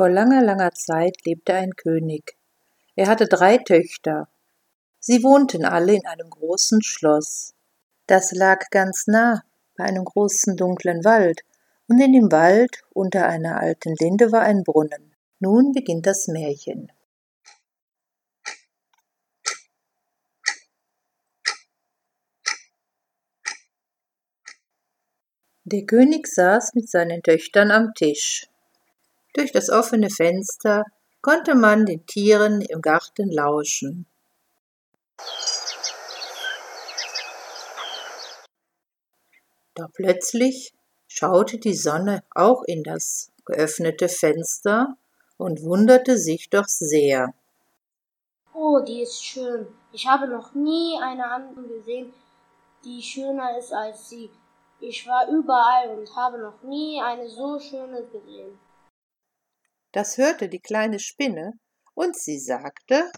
Vor langer, langer Zeit lebte ein König. Er hatte drei Töchter. Sie wohnten alle in einem großen Schloss. Das lag ganz nah bei einem großen dunklen Wald, und in dem Wald unter einer alten Linde war ein Brunnen. Nun beginnt das Märchen. Der König saß mit seinen Töchtern am Tisch. Durch das offene Fenster konnte man den Tieren im Garten lauschen. Doch plötzlich schaute die Sonne auch in das geöffnete Fenster und wunderte sich doch sehr. Oh, die ist schön. Ich habe noch nie eine andere gesehen, die schöner ist als sie. Ich war überall und habe noch nie eine so schöne gesehen. Das hörte die kleine Spinne, und sie sagte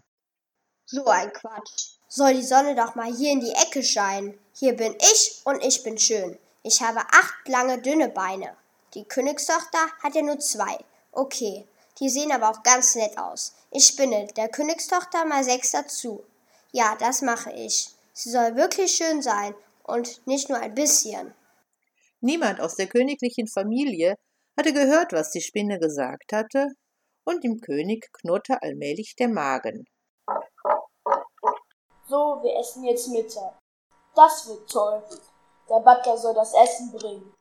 So ein Quatsch. Soll die Sonne doch mal hier in die Ecke scheinen. Hier bin ich und ich bin schön. Ich habe acht lange dünne Beine. Die Königstochter hat ja nur zwei. Okay, die sehen aber auch ganz nett aus. Ich spinne der Königstochter mal sechs dazu. Ja, das mache ich. Sie soll wirklich schön sein und nicht nur ein bisschen. Niemand aus der königlichen Familie hatte gehört, was die Spinne gesagt hatte, und dem König knurrte allmählich der Magen. So, wir essen jetzt Mittag. Das wird toll. Der Butler soll das Essen bringen.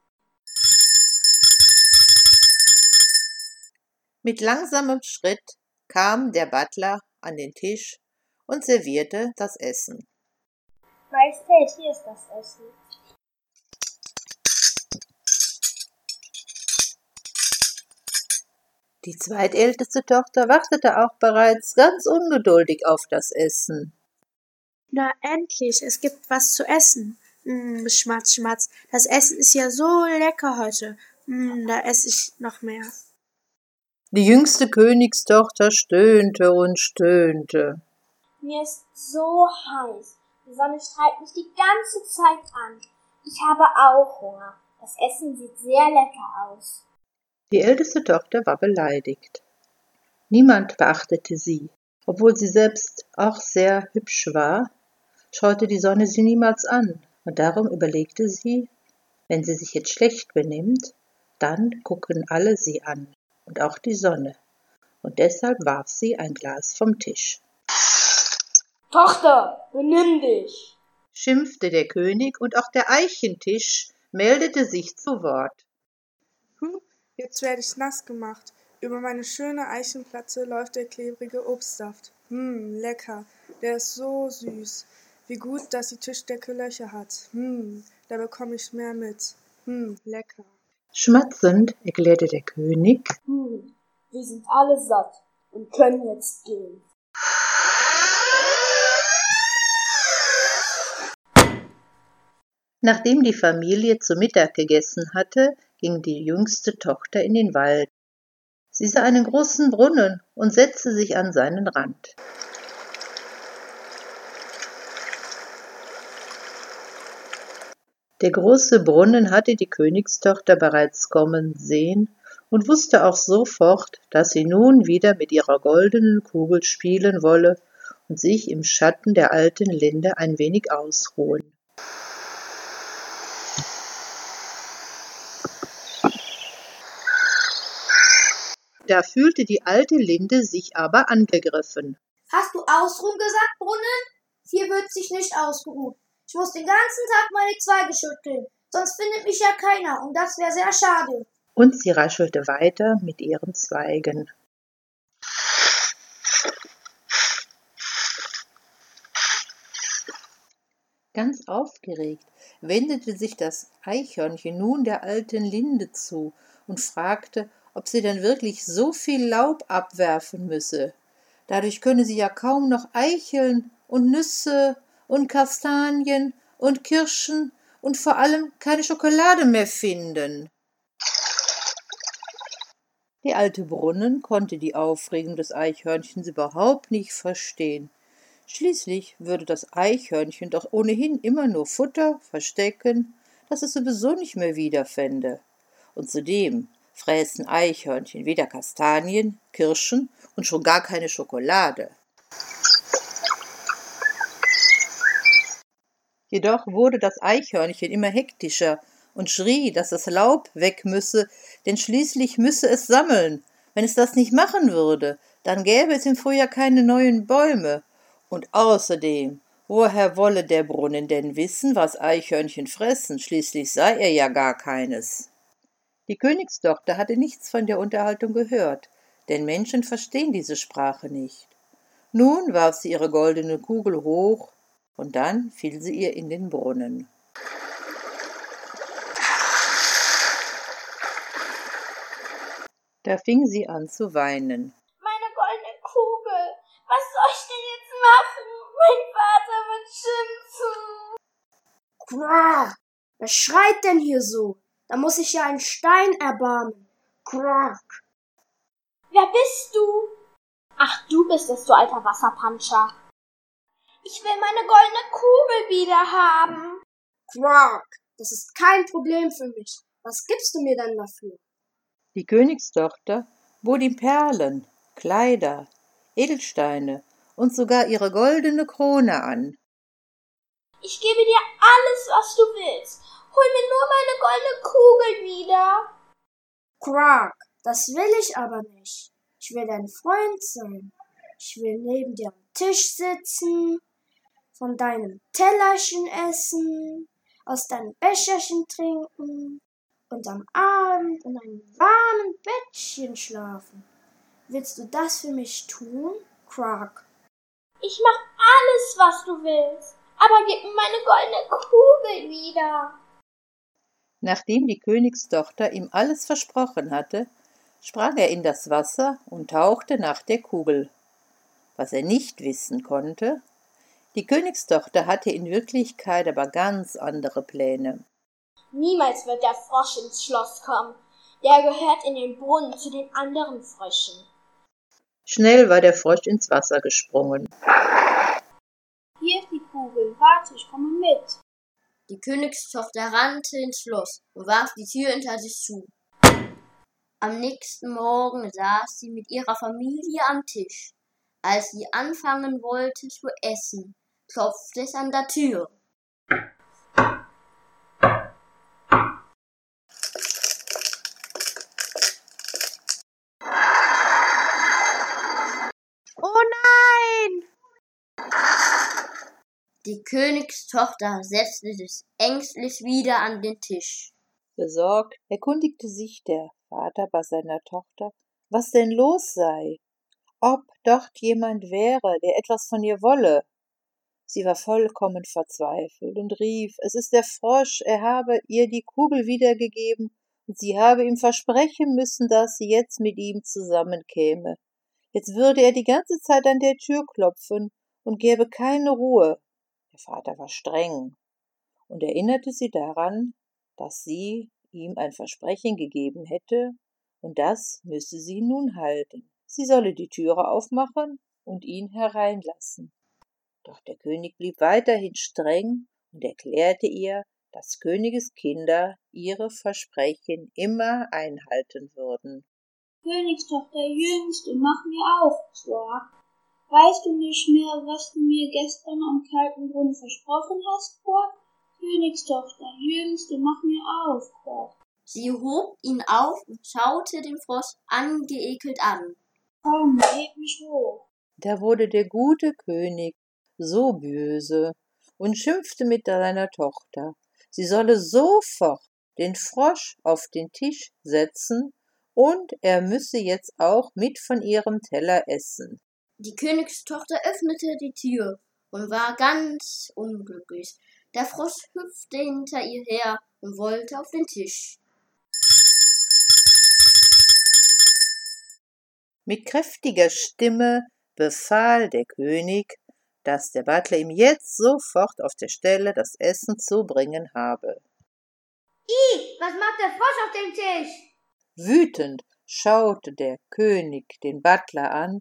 Mit langsamem Schritt kam der Butler an den Tisch und servierte das Essen. Majestät, hier ist das Essen. Die zweitälteste Tochter wartete auch bereits ganz ungeduldig auf das Essen. Na endlich, es gibt was zu essen. Mm, schmatz, schmatz. Das Essen ist ja so lecker heute. Mm, da esse ich noch mehr. Die jüngste Königstochter stöhnte und stöhnte. Mir ist so heiß. Die Sonne strahlt mich die ganze Zeit an. Ich habe auch Hunger. Das Essen sieht sehr lecker aus. Die älteste Tochter war beleidigt. Niemand beachtete sie. Obwohl sie selbst auch sehr hübsch war, schaute die Sonne sie niemals an, und darum überlegte sie, wenn sie sich jetzt schlecht benimmt, dann gucken alle sie an, und auch die Sonne, und deshalb warf sie ein Glas vom Tisch. Tochter, benimm dich! schimpfte der König, und auch der Eichentisch meldete sich zu Wort. Jetzt werde ich nass gemacht. Über meine schöne Eichenplatte läuft der klebrige Obstsaft. Hm, lecker. Der ist so süß. Wie gut, dass die Tischdecke Löcher hat. Hm, da bekomme ich mehr mit. Hm, lecker. Schmatzend erklärte der König. Hm, wir sind alle satt und können jetzt gehen. Nachdem die Familie zu Mittag gegessen hatte, ging die jüngste Tochter in den Wald. Sie sah einen großen Brunnen und setzte sich an seinen Rand. Der große Brunnen hatte die Königstochter bereits kommen sehen und wusste auch sofort, dass sie nun wieder mit ihrer goldenen Kugel spielen wolle und sich im Schatten der alten Linde ein wenig ausruhen. Da fühlte die alte Linde sich aber angegriffen. Hast du Ausruhen gesagt, Brunnen? Hier wird sich nicht ausgeruht. Ich muss den ganzen Tag meine Zweige schütteln, sonst findet mich ja keiner, und das wäre sehr schade. Und sie raschelte weiter mit ihren Zweigen. Ganz aufgeregt wendete sich das Eichhörnchen nun der alten Linde zu und fragte, ob sie denn wirklich so viel Laub abwerfen müsse. Dadurch könne sie ja kaum noch Eicheln und Nüsse und Kastanien und Kirschen und vor allem keine Schokolade mehr finden. Die alte Brunnen konnte die Aufregung des Eichhörnchens überhaupt nicht verstehen. Schließlich würde das Eichhörnchen doch ohnehin immer nur Futter verstecken, das es sowieso nicht mehr wiederfände. Und zudem fräßen Eichhörnchen weder Kastanien, Kirschen und schon gar keine Schokolade. Jedoch wurde das Eichhörnchen immer hektischer und schrie, dass das Laub weg müsse, denn schließlich müsse es sammeln. Wenn es das nicht machen würde, dann gäbe es im Frühjahr keine neuen Bäume. Und außerdem, woher wolle der Brunnen denn wissen, was Eichhörnchen fressen? Schließlich sei er ja gar keines. Die Königstochter hatte nichts von der Unterhaltung gehört, denn Menschen verstehen diese Sprache nicht. Nun warf sie ihre goldene Kugel hoch, und dann fiel sie ihr in den Brunnen. Da fing sie an zu weinen. Meine goldene Kugel. Was soll ich denn jetzt machen? Mein Vater wird schimpfen. Quah! Wer schreit denn hier so? Da muss ich ja einen Stein erbarmen. Quack! Wer bist du? Ach, du bist es, du alter Wasserpanscher. Ich will meine goldene Kugel wieder haben. Quack! Das ist kein Problem für mich. Was gibst du mir denn dafür? Die Königstochter bot ihm Perlen, Kleider, Edelsteine und sogar ihre goldene Krone an. Ich gebe dir alles, was du willst. Hol mir nur meine goldene Kugel wieder. Quack! Das will ich aber nicht. Ich will dein Freund sein. Ich will neben dir am Tisch sitzen, von deinem Tellerchen essen, aus deinem Becherchen trinken und am Abend in einem warmen Bettchen schlafen. Willst du das für mich tun, Quark? Ich mach alles, was du willst, aber gib mir meine goldene Kugel wieder. Nachdem die Königstochter ihm alles versprochen hatte, sprang er in das Wasser und tauchte nach der Kugel. Was er nicht wissen konnte, die Königstochter hatte in Wirklichkeit aber ganz andere Pläne. Niemals wird der Frosch ins Schloss kommen. Der gehört in den Brunnen zu den anderen Fröschen. Schnell war der Frosch ins Wasser gesprungen. Hier ist die Kugel. Warte, ich komme mit. Die Königstochter rannte ins Schloss und warf die Tür hinter sich zu. Am nächsten Morgen saß sie mit ihrer Familie am Tisch. Als sie anfangen wollte zu essen, klopfte es an der Tür. Oh nein! Die Königstochter setzte sich ängstlich wieder an den Tisch. Besorgt erkundigte sich der Vater bei seiner Tochter, was denn los sei, ob dort jemand wäre, der etwas von ihr wolle. Sie war vollkommen verzweifelt und rief, es ist der Frosch, er habe ihr die Kugel wiedergegeben, und sie habe ihm versprechen müssen, dass sie jetzt mit ihm zusammenkäme. Jetzt würde er die ganze Zeit an der Tür klopfen und gäbe keine Ruhe. Vater war streng und erinnerte sie daran, dass sie ihm ein Versprechen gegeben hätte, und das müsse sie nun halten. Sie solle die Türe aufmachen und ihn hereinlassen. Doch der König blieb weiterhin streng und erklärte ihr, dass Königes Kinder ihre Versprechen immer einhalten würden. Königstochter Jüngste, mach mir auf, Quark. Weißt du nicht mehr, was du mir gestern am kalten Brunnen versprochen hast, Quark? Königstochter Jüngste, mach mir auf, Quark. Sie hob ihn auf und schaute den Frosch angeekelt an. Komm, heb mich hoch. Da wurde der gute König so böse und schimpfte mit seiner Tochter, sie solle sofort den Frosch auf den Tisch setzen und er müsse jetzt auch mit von ihrem Teller essen. Die Königstochter öffnete die Tür und war ganz unglücklich. Der Frosch hüpfte hinter ihr her und wollte auf den Tisch. Mit kräftiger Stimme befahl der König, dass der Butler ihm jetzt sofort auf der Stelle das Essen zu bringen habe. I, was macht der Frosch auf dem Tisch? Wütend schaute der König den Butler an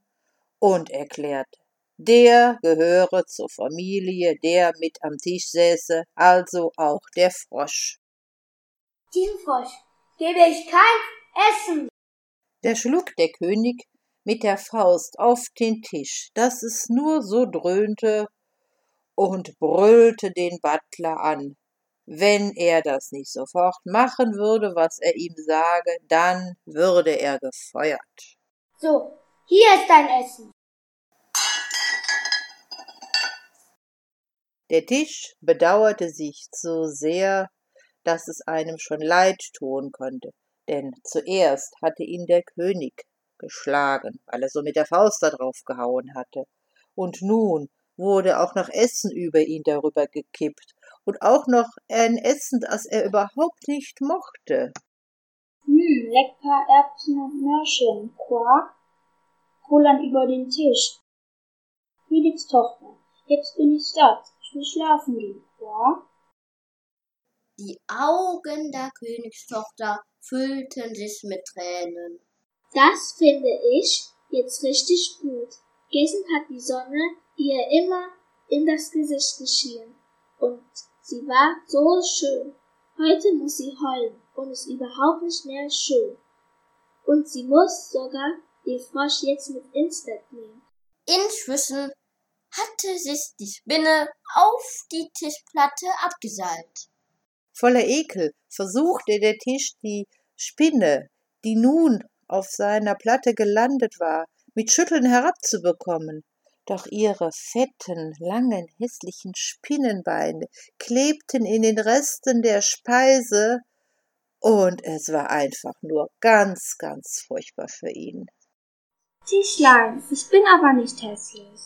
und erklärte, der gehöre zur Familie, der mit am Tisch säße, also auch der Frosch. Diesem Frosch gebe ich kein Essen! Da schlug der König mit der Faust auf den Tisch, dass es nur so dröhnte, und brüllte den Butler an. Wenn er das nicht sofort machen würde, was er ihm sage, dann würde er gefeuert. So, hier ist dein Essen. Der Tisch bedauerte sich so sehr, dass es einem schon leid tun konnte, denn zuerst hatte ihn der König geschlagen, weil er so mit der Faust da drauf gehauen hatte. Und nun wurde auch noch Essen über ihn darüber gekippt und auch noch ein Essen, das er überhaupt nicht mochte. Hm, lecker Erbsen und Mörchen, Quark, kullern über den Tisch. Königstochter, jetzt bin ich satt, ich will schlafen gehen, Quark. Die Augen der Königstochter füllten sich mit Tränen. Das finde ich jetzt richtig gut. Gestern hat die Sonne ihr immer in das Gesicht geschienen und sie war so schön. Heute muss sie heulen und ist überhaupt nicht mehr schön. Und sie muss sogar den Frosch jetzt mit ins Bett nehmen. Inzwischen hatte sich die Spinne auf die Tischplatte abgeseilt. Voller Ekel versuchte der Tisch die Spinne, die nun auf seiner Platte gelandet war, mit Schütteln herabzubekommen. Doch ihre fetten, langen, hässlichen Spinnenbeine klebten in den Resten der Speise, und es war einfach nur ganz, ganz furchtbar für ihn. Tischlein, ich bin aber nicht hässlich.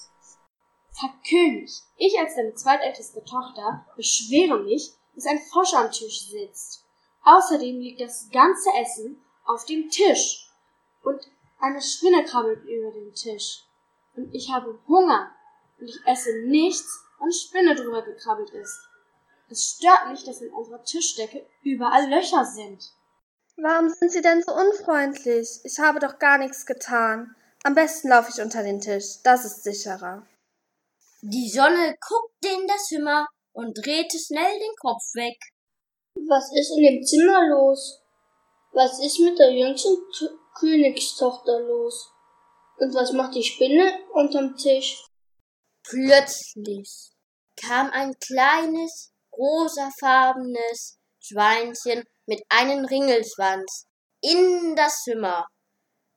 Herr König, ich als deine zweitälteste Tochter beschwere mich, dass ein Frosch am Tisch sitzt. Außerdem liegt das ganze Essen auf dem Tisch und eine Spinne krabbelt über den Tisch. Und ich habe Hunger und ich esse nichts, wenn Spinne drüber gekrabbelt ist. Es stört mich, dass in unserer Tischdecke überall Löcher sind. Warum sind Sie denn so unfreundlich? Ich habe doch gar nichts getan. Am besten laufe ich unter den Tisch. Das ist sicherer. Die Sonne guckte in das Zimmer und drehte schnell den Kopf weg. Was ist in dem Zimmer los? Was ist mit der jüngsten T Königstochter los? Und was macht die Spinne unterm Tisch? Plötzlich kam ein kleines, rosafarbenes Schweinchen mit einem Ringelschwanz in das Zimmer,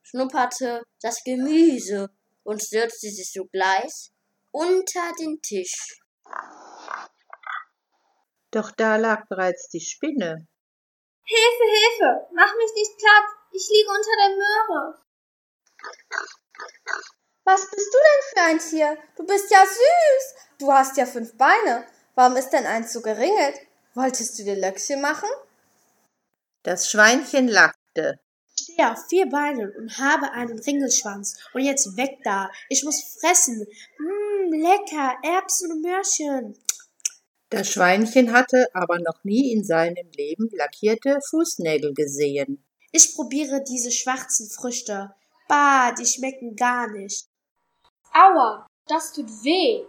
schnupperte das Gemüse und stürzte sich sogleich unter den Tisch. Doch da lag bereits die Spinne. Hilfe, Hilfe! Mach mich nicht platt! Ich liege unter der Möhre! Was bist du denn für ein Tier? Du bist ja süß. Du hast ja fünf Beine. Warum ist denn eins so geringelt? Wolltest du dir Löckchen machen? Das Schweinchen lachte. Ich stehe auf vier Beinen und habe einen Ringelschwanz. Und jetzt weg da. Ich muss fressen. Mmm, lecker. Erbsen und Möhrchen. Das Schweinchen hatte aber noch nie in seinem Leben lackierte Fußnägel gesehen. Ich probiere diese schwarzen Früchte. Bah, die schmecken gar nicht. Aua, das tut weh.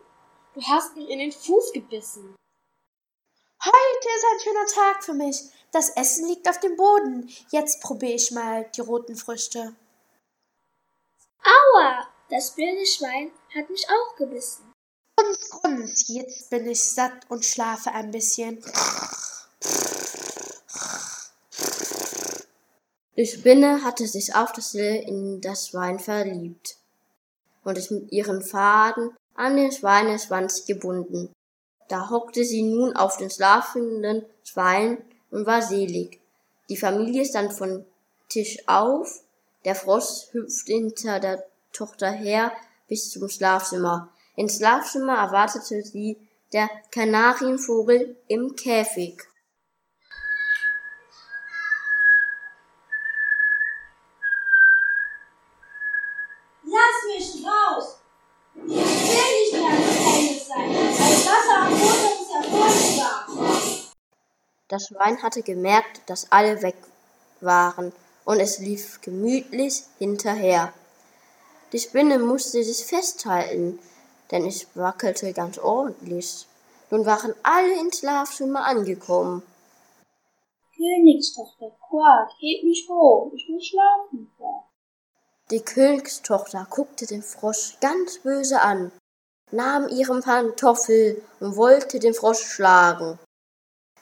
Du hast mich in den Fuß gebissen. Heute ist ein schöner Tag für mich. Das Essen liegt auf dem Boden. Jetzt probiere ich mal die roten Früchte. Aua! Das blöde Schwein hat mich auch gebissen. Grunz, grunz, jetzt bin ich satt und schlafe ein bisschen. Die Spinne hatte sich auf das Stille in das Schwein verliebt und es mit ihren Faden an den Schweineschwanz gebunden. Da hockte sie nun auf den schlafenden Schwein und war selig. Die Familie stand von Tisch auf, der Frosch hüpfte hinter der Tochter her bis zum Schlafzimmer. Ins Schlafzimmer erwartete sie der Kanarienvogel im Käfig. Das Schwein hatte gemerkt, dass alle weg waren, und es lief gemütlich hinterher. Die Spinne musste sich festhalten, denn es wackelte ganz ordentlich. Nun waren alle ins Schlafzimmer angekommen. Königstochter, Quark, heb mich hoch, ich will schlafen. Die Königstochter guckte den Frosch ganz böse an, nahm ihren Pantoffel und wollte den Frosch schlagen.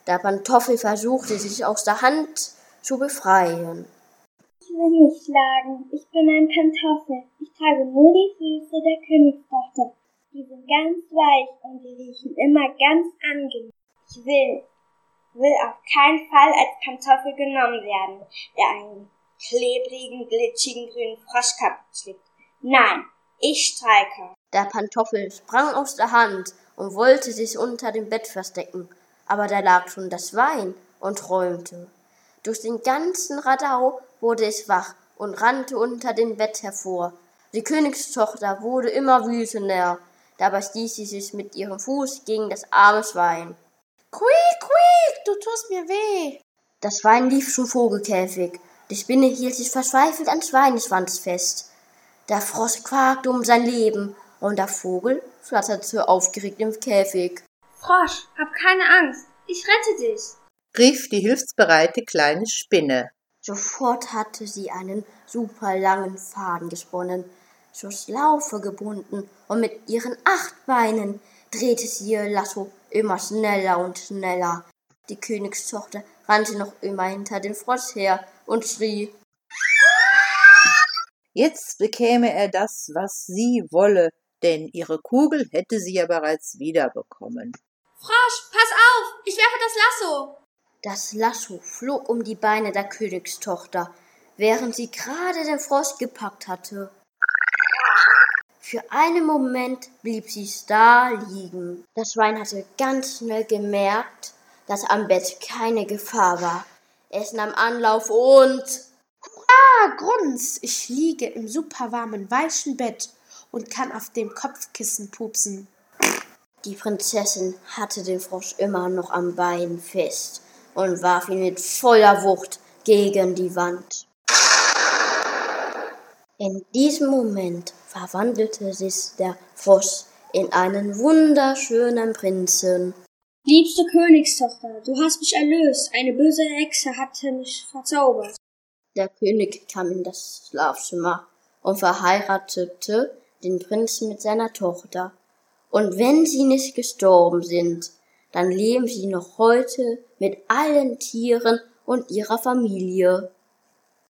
Der Pantoffel versuchte sich aus der Hand zu befreien. Ich will nicht schlagen, ich bin ein Pantoffel. Ich trage nur die Füße der Königstochter. Die sind ganz weich und die riechen immer ganz angenehm. Ich will, will auf keinen Fall als Pantoffel genommen werden, der einen klebrigen, glitschigen grünen Frosch kaputt schlägt. Nein, ich streike. Der Pantoffel sprang aus der Hand und wollte sich unter dem Bett verstecken, aber da lag schon das Wein und träumte. Durch den ganzen Radau wurde es wach und rannte unter dem Bett hervor. Die Königstochter wurde immer wütender, dabei stieß sie sich mit ihrem Fuß gegen das arme Schwein. Quiek, quiek, du tust mir weh. Das Schwein lief zum Vogelkäfig. Die Spinne hielt sich verzweifelt an Schweineschwanz fest. Der Frosch quakte um sein Leben und der Vogel flatterte aufgeregt im Käfig. Frosch, hab keine Angst, ich rette dich. rief die hilfsbereite kleine Spinne. Sofort hatte sie einen super langen Faden gesponnen, zur Schlaufe gebunden und mit ihren acht Beinen drehte sie ihr Lasso immer schneller und schneller. Die Königstochter rannte noch immer hinter dem Frosch her und schrie. Jetzt bekäme er das, was sie wolle, denn ihre Kugel hätte sie ja bereits wiederbekommen. Frosch, pass auf, ich werfe das Lasso. Das Lasso flog um die Beine der Königstochter, während sie gerade den Frosch gepackt hatte. Für einen Moment blieb sie da liegen. Das Schwein hatte ganz schnell gemerkt, dass am Bett keine Gefahr war. Es nahm Anlauf und Ah, Grunz, ich liege im superwarmen, weichen Bett und kann auf dem Kopfkissen pupsen. Die Prinzessin hatte den Frosch immer noch am Bein fest und warf ihn mit voller Wucht gegen die Wand. In diesem Moment verwandelte sich der Frosch in einen wunderschönen Prinzen. Liebste Königstochter, du hast mich erlöst. Eine böse Hexe hatte mich verzaubert. Der König kam in das Schlafzimmer und verheiratete den Prinzen mit seiner Tochter. Und wenn sie nicht gestorben sind, dann leben sie noch heute mit allen Tieren und ihrer Familie.